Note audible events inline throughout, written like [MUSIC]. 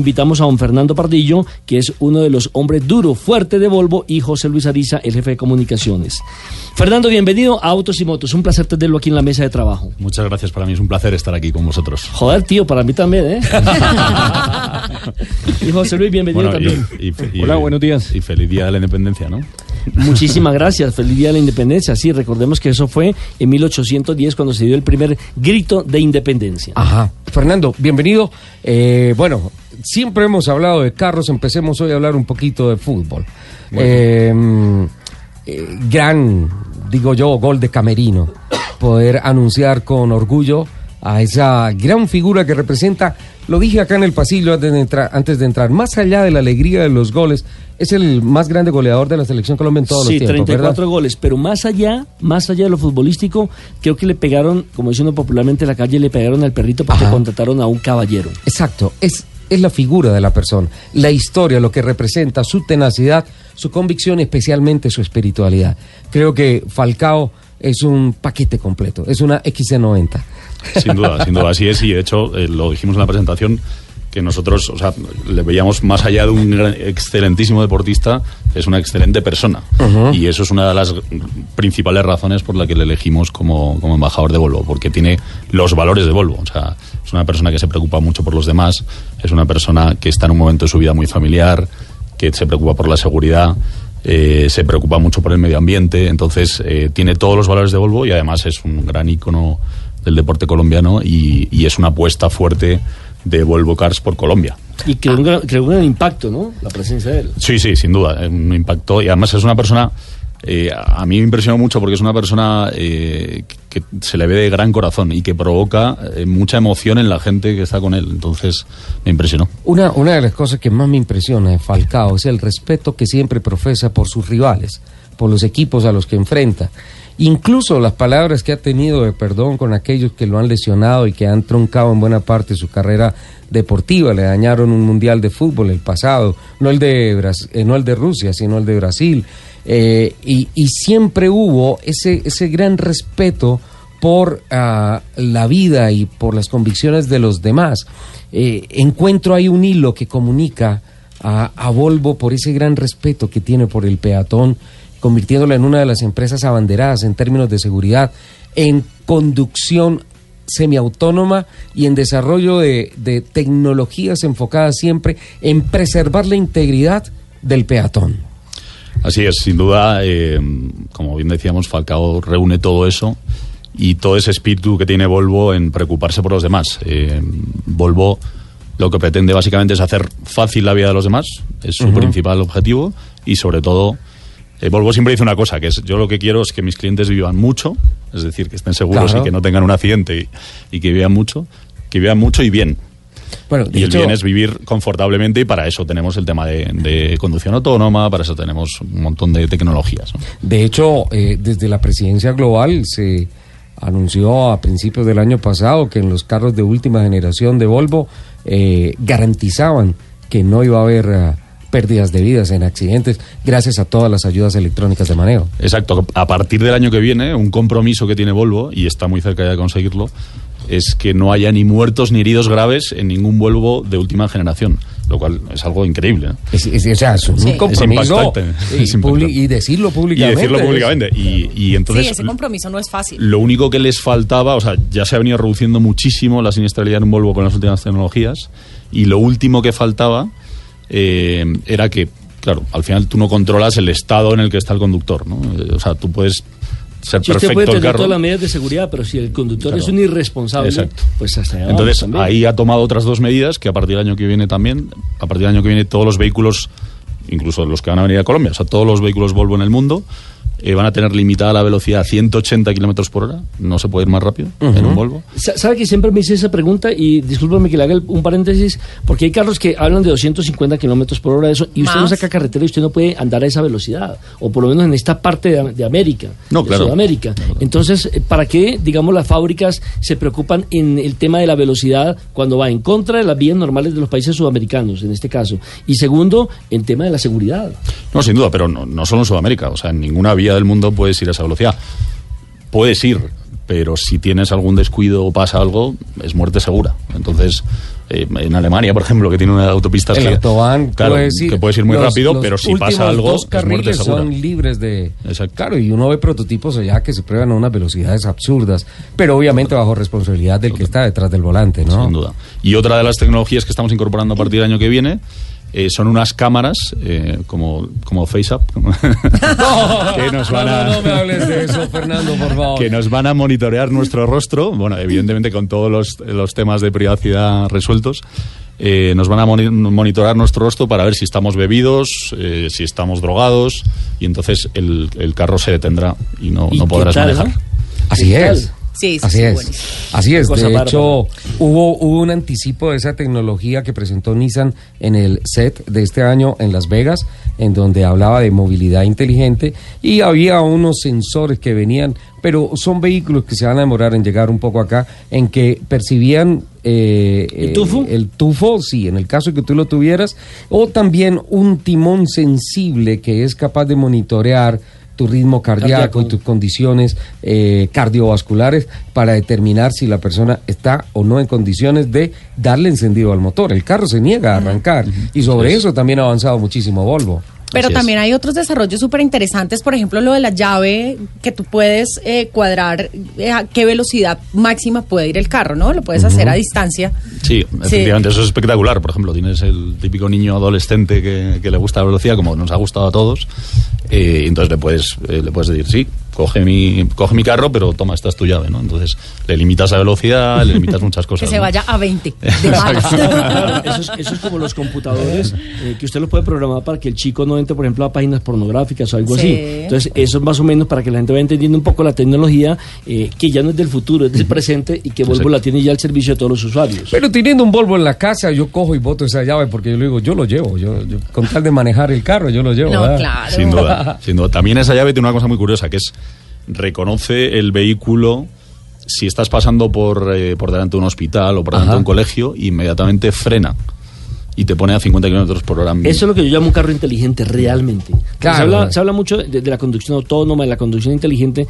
invitamos a don Fernando Pardillo, que es uno de los hombres duros, fuerte de Volvo, y José Luis Ariza, el jefe de comunicaciones. Fernando, bienvenido a Autos y Motos. Un placer tenerlo aquí en la mesa de trabajo. Muchas gracias, para mí es un placer estar aquí con vosotros. Joder, tío, para mí también, ¿eh? [LAUGHS] y José Luis, bienvenido también. Hola, buenos días. Y feliz día de la independencia, ¿no? [LAUGHS] Muchísimas gracias, feliz día de la independencia. Sí, recordemos que eso fue en 1810 cuando se dio el primer grito de independencia. Ajá. Fernando, bienvenido. Eh, bueno, siempre hemos hablado de carros, empecemos hoy a hablar un poquito de fútbol. Eh, eh, gran, digo yo, gol de Camerino. Poder anunciar con orgullo a esa gran figura que representa, lo dije acá en el pasillo antes de entrar, antes de entrar más allá de la alegría de los goles, es el más grande goleador de la selección Colombia en todos sí, los tiempos. Sí, 34 goles, pero más allá, más allá de lo futbolístico, creo que le pegaron, como diciendo popularmente en la calle, le pegaron al perrito porque contrataron a un caballero. Exacto, es, es la figura de la persona, la historia, lo que representa, su tenacidad, su convicción, especialmente su espiritualidad. Creo que Falcao es un paquete completo, es una XC90. Sin duda, sin duda, así es, y de hecho eh, lo dijimos en la presentación, que nosotros, o sea, le veíamos más allá de un excelentísimo deportista, es una excelente persona. Y eso es una de las principales razones por la que le elegimos como, como, embajador de Volvo, porque tiene los valores de Volvo. O sea, es una persona que se preocupa mucho por los demás, es una persona que está en un momento de su vida muy familiar, que se preocupa por la seguridad. Eh, se preocupa mucho por el medio ambiente, entonces eh, tiene todos los valores de Volvo y además es un gran ícono del deporte colombiano y, y es una apuesta fuerte de Volvo Cars por Colombia. Y creó un, gran, creó un gran impacto, ¿no? La presencia de él. Sí, sí, sin duda, un impacto. Y además es una persona, eh, a mí me impresionó mucho porque es una persona eh, que se le ve de gran corazón y que provoca eh, mucha emoción en la gente que está con él. Entonces, me impresionó. Una, una de las cosas que más me impresiona de Falcao es el respeto que siempre profesa por sus rivales, por los equipos a los que enfrenta. Incluso las palabras que ha tenido de perdón con aquellos que lo han lesionado y que han truncado en buena parte su carrera deportiva, le dañaron un mundial de fútbol el pasado, no el de, eh, no el de Rusia, sino el de Brasil. Eh, y, siempre hubo ese, ese gran respeto por uh, la vida y por las convicciones de los demás. Eh, encuentro ahí un hilo que comunica a Volvo por ese gran respeto que tiene por el peatón convirtiéndola en una de las empresas abanderadas en términos de seguridad, en conducción semiautónoma y en desarrollo de, de, tecnologías enfocadas siempre en preservar la integridad del peatón. Así es, sin duda, eh, como bien decíamos, Falcao reúne todo eso y todo ese espíritu que tiene Volvo en preocuparse por los demás. Eh, Volvo lo que pretende básicamente es hacer fácil la vida de los demás, es su uh -huh. principal objetivo y sobre todo eh, Volvo siempre dice una cosa, que es yo lo que quiero es que mis clientes vivan mucho, es decir, que estén seguros Claro. y que no tengan un accidente y, y que vivan mucho, que vivan mucho y bien. Bueno, Y el hecho- bien es vivir confortablemente y para eso tenemos el tema de, de conducción autónoma, para eso tenemos un montón de tecnologías. ¿no? De hecho, eh, desde la presidencia global se anunció a principios del año pasado que en los carros de última generación de Volvo eh, garantizaban que no iba a haber eh, pérdidas de vidas en accidentes gracias a todas las ayudas electrónicas de manejo. Exacto. A partir del año que viene, un compromiso que tiene Volvo, y está muy cerca ya de conseguirlo, es que no haya ni muertos ni heridos graves en ningún Volvo de última generación, lo cual es algo increíble. ¿no? Es, es- o sea, es un Sí. compromiso Es y, y decirlo Y públicamente. decirlo es- públicamente. Y, y entonces, sí, ese compromiso no es fácil. lo único que les faltaba, o sea, ya se ha venido reduciendo muchísimo la siniestralidad en un Volvo con las últimas tecnologías, y lo último que faltaba eh, era que, claro, al final tú no controlas el estado en el que está el conductor, ¿no? Eh, O sea, tú puedes ser Si usted puede perfecto el tener carro. todas las medidas de seguridad, pero si el conductor Claro. es un irresponsable, Exacto. pues hasta allá Entonces, vamos ahí ha tomado otras dos medidas que a partir del año que viene también, a partir del año que viene todos los vehículos, incluso los que van a venir a Colombia, o sea, todos los vehículos Volvo en el mundo, eh, van a tener limitada la velocidad a 180 kilómetros por hora, no se puede ir más rápido en un Volvo. Sa- ¿Sabe que siempre me hice esa pregunta? Y discúlpame que le haga el- un paréntesis, porque hay carros que hablan de 250 kilómetros por hora eso, y usted no Más. saca carretera y usted no puede andar a esa velocidad, o por lo menos en esta parte de, de América, No, de claro. Sudamérica. Entonces, eh, ¿para qué, digamos, las fábricas se preocupan en el tema de la velocidad cuando va en contra de las vías normales de los países sudamericanos, en este caso? Y segundo, en tema de la seguridad. No, sin duda, pero no, no solo en Sudamérica, o sea, en ninguna vía del mundo puedes ir a esa velocidad. Puedes ir, pero si tienes algún descuido o pasa algo, es muerte segura. Entonces, eh, en Alemania, por ejemplo, que tiene una autopista el que, autobahn claro, puede decir, que puedes ir muy los- rápido, los pero si pasa algo, dos es muerte segura. son libres de Exacto. claro y uno ve prototipos allá que se prueban a unas velocidades absurdas pero obviamente bajo responsabilidad del que está detrás del volante no Sin duda. Y otra de las tecnologías que estamos incorporando a partir del año que viene eh, son unas cámaras eh, como, como FaceApp [LAUGHS] que nos van a... no, no me hables de eso Fernando por favor que nos van a monitorear nuestro rostro, bueno, evidentemente con todos los, los temas de privacidad resueltos, eh, nos van a moni- monitorear nuestro rostro para ver si estamos bebidos, eh, si estamos drogados, y entonces el, el carro se detendrá y no, ¿Y no podrás tal, manejar. no? así es Sí, sí, Así sí, es. buenísimo. Así es. De hecho, hubo, hubo un anticipo de esa tecnología que presentó Nissan en el set de este año en Las Vegas, en donde hablaba de movilidad inteligente y había unos sensores que venían, pero son vehículos que se van a demorar en llegar un poco acá, en que percibían eh, ¿El eh, tufo? el tufo, sí, en el caso que tú lo tuvieras, o también un timón sensible que es capaz de monitorear tu ritmo cardíaco, Cardíaco. y tus condiciones eh, cardiovasculares para determinar si la persona está o no en condiciones de darle encendido al motor. El carro se niega a arrancar y sobre eso también ha avanzado muchísimo Volvo. Pero Así es. también hay otros desarrollos súper interesantes, por ejemplo, lo de la llave, que tú puedes eh, cuadrar eh, a qué velocidad máxima puede ir el carro, ¿no? Lo puedes hacer a distancia. Sí, efectivamente, eso es espectacular. Por ejemplo, tienes el típico niño adolescente que, que le gusta la velocidad, como nos ha gustado a todos, eh, y entonces le puedes, eh, le puedes decir, sí, coge mi, coge mi carro, pero toma, esta es tu llave, ¿no? Entonces le limitas la velocidad, le limitas muchas [LAUGHS] Que cosas. se ¿no? vaya a 20 de. [LAUGHS] Claro, eso, es, eso es como los computadores eh, que usted los puede programar para que el chico no entre, por ejemplo, a páginas pornográficas o algo Sí. así. Entonces, eso es más o menos para que la gente vaya entendiendo un poco la tecnología eh, que ya no es del futuro, es del presente y que Volvo Exacto. la tiene ya al servicio de todos los usuarios. Pero teniendo un Volvo en la casa, yo cojo y boto esa llave porque yo le digo, yo lo llevo, yo, yo- con tal de manejar el carro, yo lo llevo. No, ¿verdad? claro. Sin duda, [LAUGHS] sin duda. También esa llave tiene una cosa muy curiosa, que es reconoce el vehículo si estás pasando por, eh, por delante de un hospital o por delante Ajá. de un colegio, inmediatamente frena y te pone a 50 kilómetros por hora. Eso es lo que yo llamo un carro inteligente realmente. Claro. Se, habla, se habla mucho de, de la conducción autónoma, de la conducción inteligente,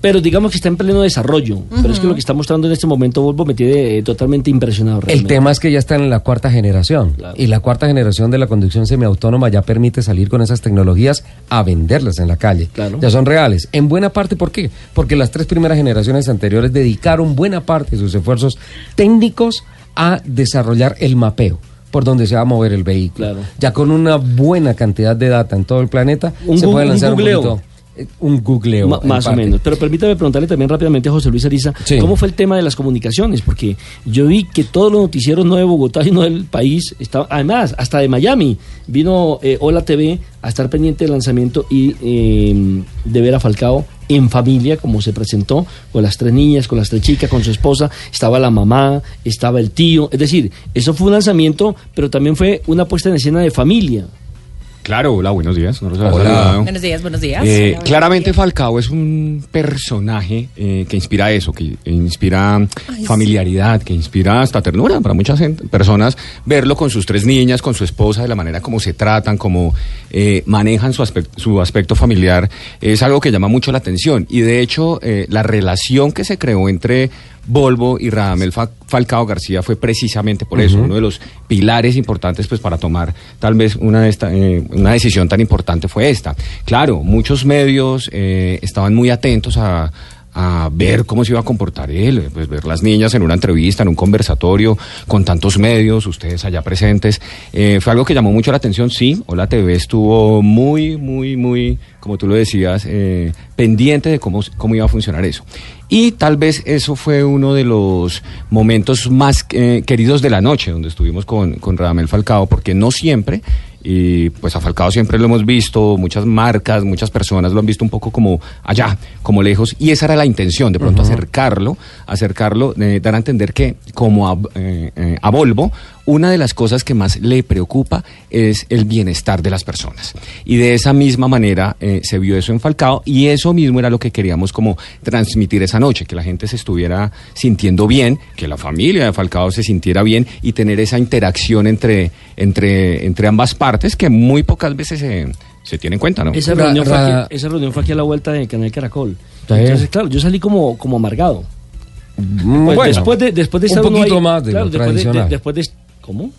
pero digamos que está en pleno desarrollo. Pero es que lo que está mostrando en este momento Volvo me tiene eh, totalmente impresionado. El tema es que ya están en la cuarta generación Claro. y la cuarta generación de la conducción semiautónoma ya permite salir con esas tecnologías a venderlas en la calle. Claro. Ya son reales. En buena parte, ¿por qué? Porque las tres primeras generaciones anteriores dedicaron buena parte de sus esfuerzos técnicos a desarrollar el mapeo por donde se va a mover el vehículo. Claro. Ya con una buena cantidad de data en todo el planeta Un se puede un lanzar un, googleo. poquito, un googleo. Más o menos. Pero permítame preguntarle también rápidamente a José Luis Ariza, Sí. ¿cómo fue el tema de las comunicaciones? Porque yo vi que todos los noticieros, no de Bogotá, sino del país, estaba, además, hasta de Miami, vino eh, Hola TV a estar pendiente del lanzamiento y eh, de ver a Falcao en familia, como se presentó, con las tres niñas, con las tres chicas, con su esposa, estaba la mamá, estaba el tío, es decir, eso fue un lanzamiento, pero también fue una puesta en escena de familia. Claro, hola, buenos días. No Hola. Buenos días, buenos días. Eh, Hola, claramente buenos días. Falcao es un personaje eh, que inspira eso, que inspira Ay, familiaridad, que inspira hasta ternura para muchas gente- personas. Verlo con sus tres niñas, con su esposa, de la manera como se tratan, como eh, manejan su aspecto, su aspecto familiar, es algo que llama mucho la atención. Y de hecho, eh, la relación que se creó entre Volvo y Radamel Fa- Falcao García fue precisamente por eso, uno de los pilares importantes pues para tomar tal vez una, de esta- eh, una decisión tan importante fue esta. Claro, muchos medios eh, estaban muy atentos a a ver cómo se iba a comportar él, pues ver las niñas en una entrevista, en un conversatorio, con tantos medios, ustedes allá presentes. Eh, fue algo que llamó mucho la atención, sí, Hola TV estuvo muy, muy, muy, como tú lo decías, eh, pendiente de cómo, cómo iba a funcionar eso. Y tal vez eso fue uno de los momentos más eh, queridos de la noche, donde estuvimos con, con Radamel Falcao, porque no siempre, y pues a Falcao siempre lo hemos visto, muchas marcas, muchas personas lo han visto un poco como allá, como lejos, y esa era la intención, de pronto acercarlo, acercarlo, eh, dar a entender que como a, eh, eh, a Volvo, una de las cosas que más le preocupa es el bienestar de las personas. Y de esa misma manera eh, se vio eso en Falcao y eso mismo era lo que queríamos como transmitir esa noche, que la gente se estuviera sintiendo bien, que la familia de Falcao se sintiera bien y tener esa interacción entre, entre, entre ambas partes que muy pocas veces se, se tiene en cuenta, ¿no? Esa Ra- reunión, fue ra- aquí, esa reunión fue aquí a la vuelta del canal Caracol. Entonces, claro, yo salí como, como amargado. Mm, Pues bueno, después de después de un estar poquito ahí- más de claro, lo después de- de- tradicional. después de, ¿cómo?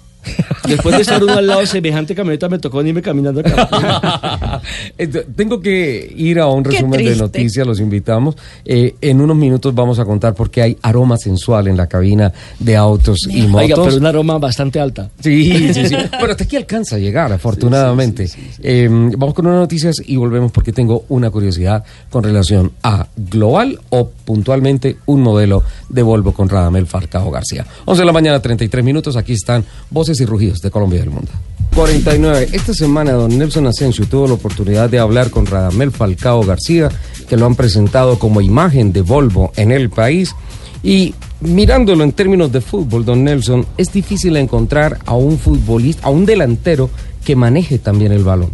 Después de estar uno al lado de semejante camioneta me tocó venirme caminando acá. [LAUGHS] Ent- Tengo que ir a un resumen de noticias, los invitamos. Eh, en unos minutos vamos a contar por qué hay aroma sensual en la cabina de autos y motos. Oiga, pero una aroma bastante alta. Sí, sí, sí. [LAUGHS] Bueno, hasta aquí alcanza a llegar, afortunadamente. Eh, vamos con unas noticias y volvemos porque tengo una curiosidad con relación a Global o puntualmente un modelo de Volvo con Radamel Falcao García. 11 de la mañana, 33 minutos. Aquí están voces y rugidos de Colombia y del mundo. 49. Esta semana don Nelson Asensio tuvo la oportunidad de hablar con Radamel Falcao García, que lo han presentado como imagen de Volvo en el país. Y mirándolo en términos de fútbol, don Nelson, es difícil encontrar a un futbolista, a un delantero que maneje también el balón.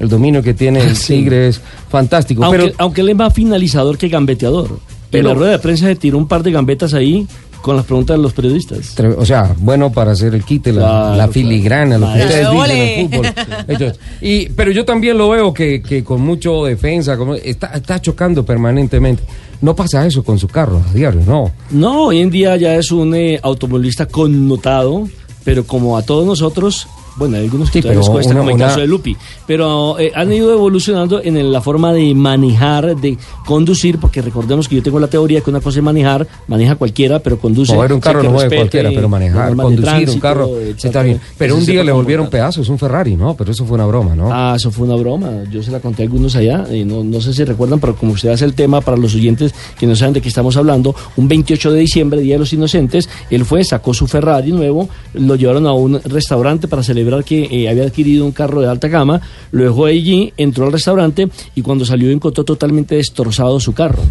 El dominio que tiene el Sí. Tigre es fantástico. Aunque, pero aunque él es más finalizador que gambeteador. Pero- en la rueda de prensa se tiró un par de gambetas ahí con las preguntas de los periodistas. O sea, bueno para hacer el quite, la, Claro, la filigrana, lo que claro. ustedes dicen en fútbol. Entonces, y, pero yo también lo veo que, que con mucho defensa, como- está, está chocando permanentemente. No pasa eso con su carro a diario, no. No, hoy en día ya es un eh, automovilista connotado, pero como a todos nosotros, bueno, hay algunos que Sí, les cuesta, una- como el una- caso de Lupi, pero eh, han ido evolucionando en el- la forma de manejar, de conducir, porque recordemos que yo tengo la teoría que una cosa es manejar, maneja cualquiera, pero conduce. Mover un carro no mueve cualquiera, pero manejar, conducir un carro está bien. Pero un día le volvieron pedazos, un Ferrari, ¿no? Pero eso fue una broma, ¿no? Ah, eso fue una broma. Yo se la conté a algunos allá. y no, no sé si recuerdan, pero como usted hace el tema para los oyentes que no saben de qué estamos hablando, un 28 de diciembre, Día de los Inocentes, él fue, sacó su Ferrari nuevo, lo llevaron a un restaurante para celebrar que eh, había adquirido un carro de alta gama, lo dejó allí, entró al restaurante y cuando salió encontró totalmente destrozado su carro.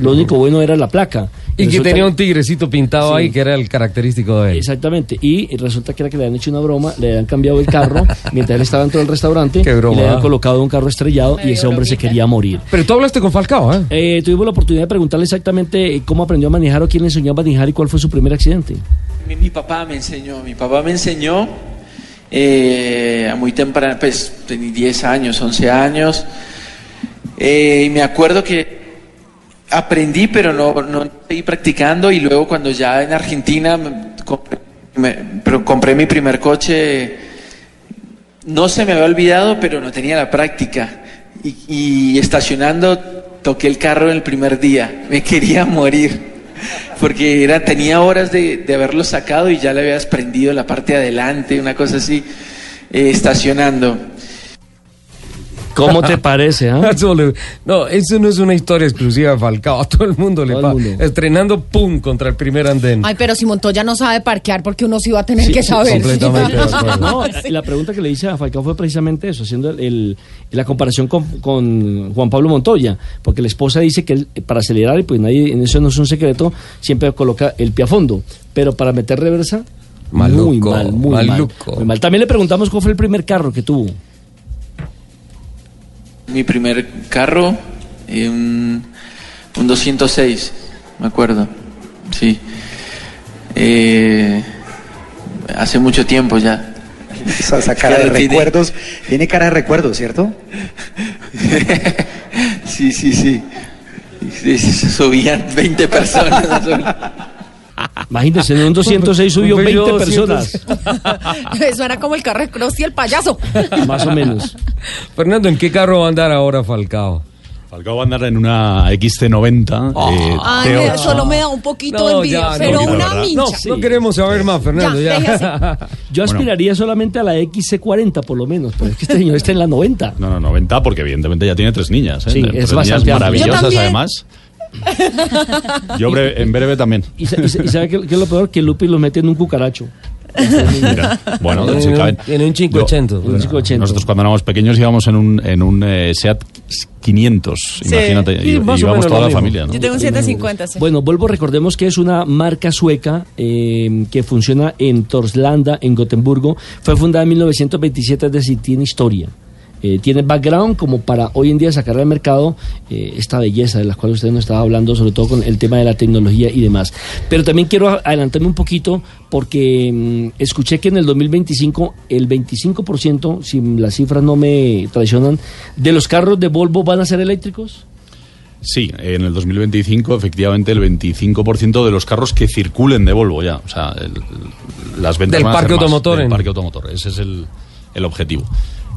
Lo [LAUGHS] único bueno era la placa. y que tenía un tigrecito pintado Sí. ahí que era el característico de él. Exactamente, y resulta que era que le habían hecho una broma, le habían cambiado el carro [LAUGHS] mientras él estaba dentro del restaurante Qué broma, y le habían ah. colocado un carro estrellado y ese hombre se quería morir. Pero tú hablaste con Falcao, ¿eh? Eh, tuvimos la oportunidad de preguntarle exactamente eh, cómo aprendió a manejar o quién le enseñó a manejar y cuál fue su primer accidente. Mi, mi papá me enseñó, mi papá me enseñó eh, a muy temprano, pues tenía 10 años, 11 años, eh, y me acuerdo que aprendí, pero no, no seguí practicando, y luego cuando ya en Argentina compré, pero compré mi primer coche, no se me había olvidado, pero no tenía la práctica, y, y estacionando toqué el carro el primer día, me quería morir porque era, tenía horas de, de haberlo sacado y ya le había desprendido la parte de adelante, una cosa así, eh, estacionando. ¿Cómo te [LAUGHS] parece? ah? Le- no, eso no es una historia exclusiva de Falcao. [LAUGHS] A todo el mundo le Todo el pasa. mundo. Estrenando, ¡pum! contra el primer andén. Ay, pero si Montoya no sabe parquear, porque uno sí va a tener que saber. completamente. [LAUGHS] No, la pregunta que le hice a Falcao fue precisamente eso, haciendo el- el- la comparación con, con Juan Pablo Montoya, porque la esposa dice que él, eh, para acelerar, y pues nadie, en eso no es un secreto, siempre coloca el pie a fondo, pero para meter reversa, Maluco, muy mal, muy maluco. mal, muy mal. También le preguntamos cuál fue el primer carro que tuvo. Mi primer carro, eh, un, un 206, me acuerdo, sí. Eh, hace mucho tiempo ya. [LAUGHS] Esa, cara de recuerdos. Tiene cara de recuerdos, ¿cierto? [LAUGHS] sí, sí, sí. Sí, sí, Subían 20 personas. [LAUGHS] Imagínense, en un 206 subió Un 20 bello personas, [LAUGHS] Eso era como el carro de Cross y el payaso. [LAUGHS] más o menos. Fernando, ¿en qué carro va a andar ahora Falcao? Falcao va a andar en una XC90. eh, Ay, T8. me- solo me da un poquito de No, envidia, ya, pero no, una mincha. No, Sí. no queremos saber más, Fernando. Ya, Ya. [LAUGHS] Yo Bueno. aspiraría solamente a la XC40 por lo menos, pero es que este señor está en la 90. No, no, 90, porque evidentemente ya tiene tres niñas. ¿eh? Sí, Tres es niñas maravillosas, además. [LAUGHS] Yo bre- en breve también. Y, y y sabe qué, qué es lo peor, que Lupi los mete en un cucaracho. Mira, bueno, En un- caben. en un 580, Yo- pues. Un 580. Nosotros cuando éramos pequeños íbamos en un, en un eh, SEAT 500, Sí. imagínate, Sí, y, íbamos toda lo la mismo. familia. ¿no? Yo tengo un 750, sí. Bueno, Volvo, recordemos que es una marca sueca eh, que funciona en Torslanda, en Gotemburgo. Fue fundada en 1927, es decir, tiene historia. Eh, tiene background como para hoy en día sacar al mercado eh, esta belleza de la cual usted nos estaba hablando, sobre todo con el tema de la tecnología y demás. Pero también quiero adelantarme un poquito porque mm, escuché que en el 2025 el 25%, si las cifras no me traicionan, de los carros de Volvo van a ser eléctricos. Sí, en el 2025 efectivamente el 25% de los carros que circulen de Volvo ya, o sea, el- las ventas Del van a ser parque más automotor del en- parque automotor, ese es el, el objetivo.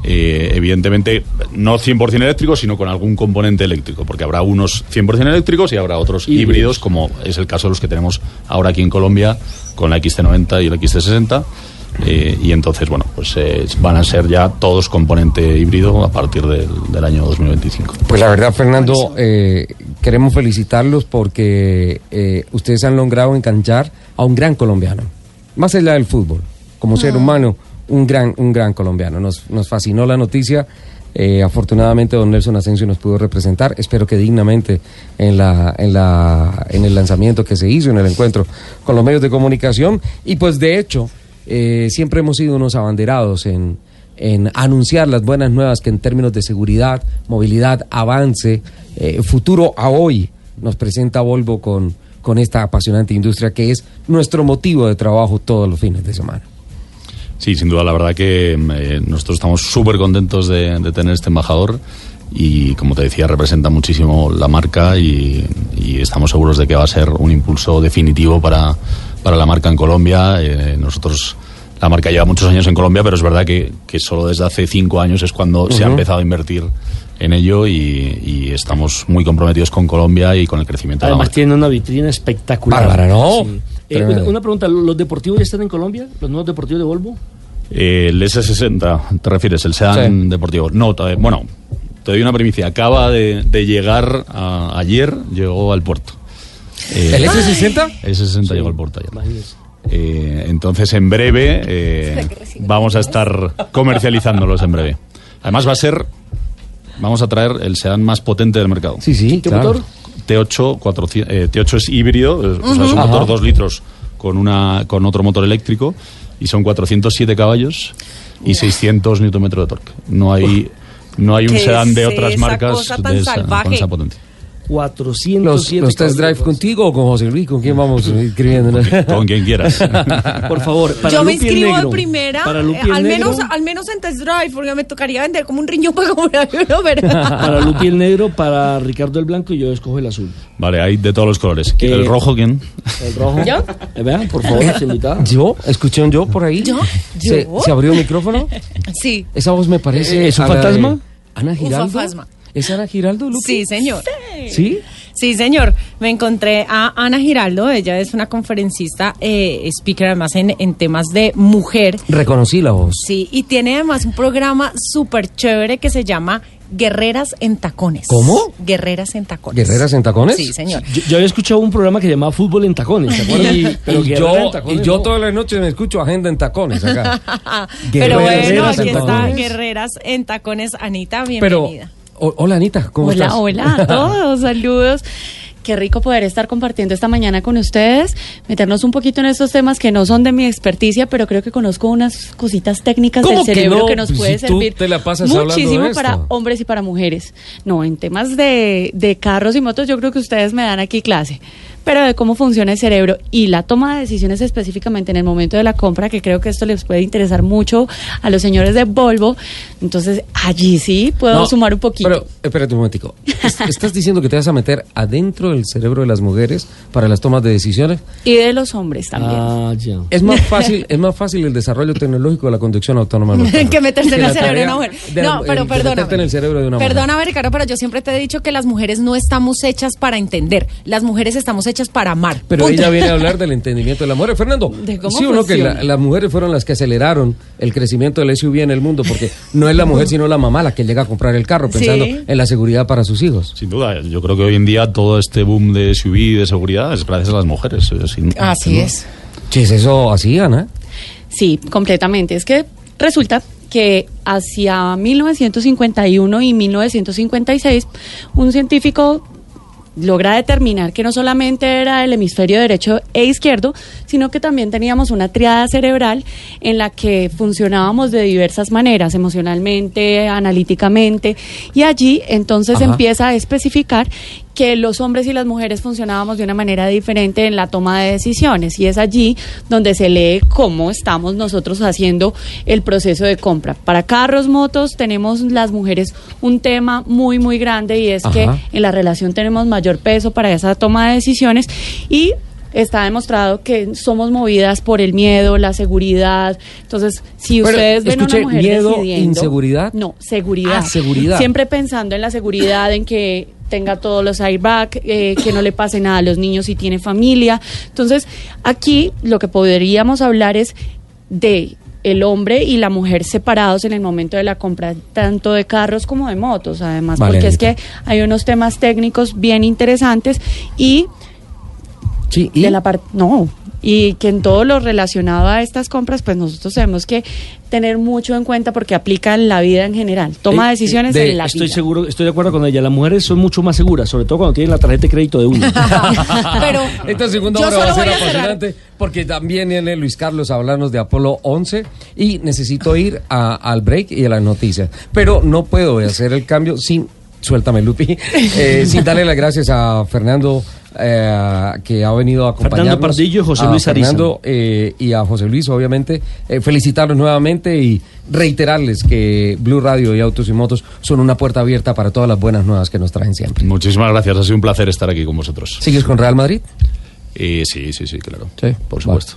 Eh, evidentemente, no 100% eléctrico, sino con algún componente eléctrico, porque habrá unos 100% eléctricos y habrá otros Híbridos. híbridos, como es el caso de los que tenemos ahora aquí en Colombia, con la XT90 y la XT60. eh, y entonces, bueno, pues eh, van a ser ya todos componente híbrido a partir del, del año 2025. Pues la verdad, Fernando, eh, queremos felicitarlos porque eh, ustedes han logrado enganchar a un gran colombiano, más allá del fútbol, como ser humano, un gran, un gran colombiano. Nos, nos fascinó la noticia. eh, afortunadamente, don Nelson Asensio nos pudo representar. Espero que dignamente en, la, en, la, en el lanzamiento que se hizo, en el encuentro con los medios de comunicación. Y pues, de hecho, eh, siempre hemos sido unos abanderados en, en anunciar las buenas nuevas que en términos de seguridad, movilidad, avance, eh, futuro a hoy nos presenta Volvo con, con esta apasionante industria que es nuestro motivo de trabajo todos los fines de semana. Sí, sin duda, la verdad que eh, nosotros estamos súper contentos de, de tener este embajador y, como te decía, representa muchísimo la marca y, y estamos seguros de que va a ser un impulso definitivo para, para la marca en Colombia. Eh, nosotros, la marca lleva muchos años en Colombia, pero es verdad que, que solo desde hace cinco años es cuando se ha empezado a invertir en ello y, y estamos muy comprometidos con Colombia y con el crecimiento de la Además marca. tiene una vitrina espectacular. Bárbara, ¿no? Sí. Eh, una, una pregunta, ¿los deportivos ya están en Colombia? ¿Los nuevos deportivos de Volvo? Eh, el S60, ¿te refieres? El sedán Sí. deportivo. No, todavía- bueno, te doy una primicia. Acaba de, de llegar a- ayer, llegó al puerto. Eh, ¿El S60? El S60 llegó al puerto ayer. Eh, entonces, en breve, eh, vamos a estar comercializándolos en breve. Además, va a ser, vamos a traer el sedán más potente del mercado. Sí, sí, ¿Qué claro. motor? T8, 400, eh, T8 es híbrido, es, o sea, es un motor 2 litros con, una, con otro motor eléctrico y son 407 caballos y 600 Nm de torque. No hay, no hay un ¿Qué sedán de otras marcas de esa, con esa potencia. 407 ¿Los, los test drive contigo o con José Luis? ¿Con quién vamos escribiendo? Con quien quieras. [LAUGHS] Por favor, para Yo me Lupi inscribo de negro. primera, Para Lupi eh, el al, negro, menos, al menos en test drive, porque me tocaría vender como un riñón para comprar uno, pero... [LAUGHS] Para Lupi el negro, para Ricardo el blanco y yo escojo el azul. vale, hay de todos los colores. Eh, ¿El rojo quién? El rojo. ¿Yo? Eh, vean, por favor, las invitadas. [LAUGHS] ¿Yo? ¿Escuché un yo por ahí? ¿Yo? ¿Se, ¿Yo? ¿Se abrió el micrófono? Sí, Esa voz me parece... ¿es un a la de fantasma? ¿Ana Giraldo? fantasma. ¿Es Ana Giraldo, Lupi? sí, señor. ¿Sí? Sí, señor. Me encontré a Ana Giraldo. Ella es una conferencista, eh, speaker además en, en temas de mujer. Reconocí la voz. Sí, y tiene además un programa súper chévere que se llama Guerreras en Tacones. ¿Cómo? Guerreras en Tacones. ¿Guerreras en tacones? Sí, señor. Yo, yo había escuchado un programa que llamaba Fútbol en Tacones, ¿se acuerdan? Y, Pero y Guerrera yo, en Tacones, y yo no. todas las noches me escucho agenda en tacones acá. [LAUGHS] Pero bueno, aquí está Tacones. Guerreras en Tacones. Anita, bienvenida. Hola Anita, ¿cómo hola, estás? hola a [LAUGHS] todos, saludos. Qué rico poder estar compartiendo esta mañana con ustedes, meternos un poquito en estos temas que no son de mi experticia, pero creo que conozco unas cositas técnicas ¿Cómo del que cerebro no? que, nos Pues puede si servir te la pasas muchísimo de esto. para hombres y para mujeres. No, en temas de, de carros y motos yo creo que ustedes me dan aquí clase, pero de cómo funciona el cerebro y la toma de decisiones específicamente en el momento de la compra, que creo que esto les puede interesar mucho a los señores de Volvo. Entonces, allí sí puedo No, sumar un poquito. Pero, espérate un momentico. Es- [LAUGHS] ¿Estás diciendo que te vas a meter adentro del cerebro de las mujeres para las tomas de decisiones? y de los hombres también. Ah, ya. Es más [LAUGHS] fácil, es más fácil el desarrollo tecnológico de la conducción autónoma. que meterse en el cerebro de una mujer. de- no, pero de perdóname. meterte en el cerebro de una mujer. Perdóname, Ricardo, pero yo siempre te he dicho que las mujeres no estamos hechas para entender. Las mujeres estamos hechas para amar. Pero Punto. ella viene a hablar [LAUGHS] del entendimiento de la mujer. Fernando, De cómo ¿sí o no que la- las mujeres fueron las que aceleraron el crecimiento del SUV en el mundo? Porque no es la mujer, sino la mamá la que llega a comprar el carro pensando Sí. en la seguridad para sus hijos. Sin duda, yo creo que hoy en día todo este boom de SUV y de seguridad es gracias a las mujeres. eh, sin- Así sin es. Che, ¿es eso así, Ana? Sí, completamente. Es que resulta que hacia 1951 y 1956 un científico logra determinar que no solamente era el hemisferio derecho e izquierdo, sino que también teníamos una triada cerebral en la que funcionábamos de diversas maneras, emocionalmente, analíticamente, y allí entonces Ajá. empieza a especificar que los hombres y las mujeres funcionábamos de una manera diferente en la toma de decisiones y es allí donde se lee cómo estamos nosotros haciendo el proceso de compra. Para carros, motos, tenemos las mujeres un tema muy, muy grande y es que en la relación tenemos mayor peso para esa toma de decisiones y está demostrado que somos movidas por el miedo, la seguridad. Entonces, si Pero, ustedes ven a escuché, una mujer miedo, decidiendo, inseguridad. no, seguridad. Ah, seguridad. Siempre pensando en la seguridad, en que tenga todos los airbags, eh, que no le pase nada a los niños si tiene familia. Entonces, aquí lo que podríamos hablar es de el hombre y la mujer separados en el momento de la compra tanto de carros como de motos, además, Vale, porque es que hay unos temas técnicos bien interesantes y Sí, y de la parte no y que en todo lo relacionado a estas compras pues nosotros tenemos que tener mucho en cuenta porque aplica en la vida en general toma Eh, decisiones de- en la Estoy vida seguro, estoy de acuerdo con ella. Las mujeres son mucho más seguras, sobre todo cuando tienen la tarjeta de crédito de uno. [LAUGHS] Pero [LAUGHS] Esta segunda hora va a ser cerrar. apasionante porque también viene Luis Carlos a hablarnos de Apolo 11 y necesito ir a- al break y a las noticias. Pero no puedo hacer el cambio sin, suéltame Lupi, [LAUGHS] eh, sin darle las gracias a Fernando eh, que ha venido a acompañarnos. Fernando Pardillo y José Luis Ariza. Fernando eh, y a José Luis, obviamente, eh, felicitarlos nuevamente y reiterarles que Blue Radio y Autos y Motos son una puerta abierta para todas las buenas nuevas que nos traen siempre. Muchísimas gracias, ha sido un placer estar aquí con vosotros. ¿Sigues con Real Madrid? Eh, sí, sí, sí, claro. Sí. Por supuesto.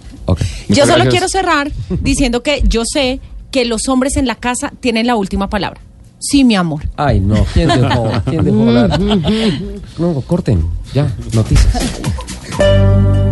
Yo solo gracias. quiero cerrar diciendo que yo sé que los hombres en la casa tienen la última palabra. Sí, mi amor. Ay, no, ¿quién dejó, ¿quién dejó hablar? [LAUGHS] No, corten, ya, noticias. [LAUGHS]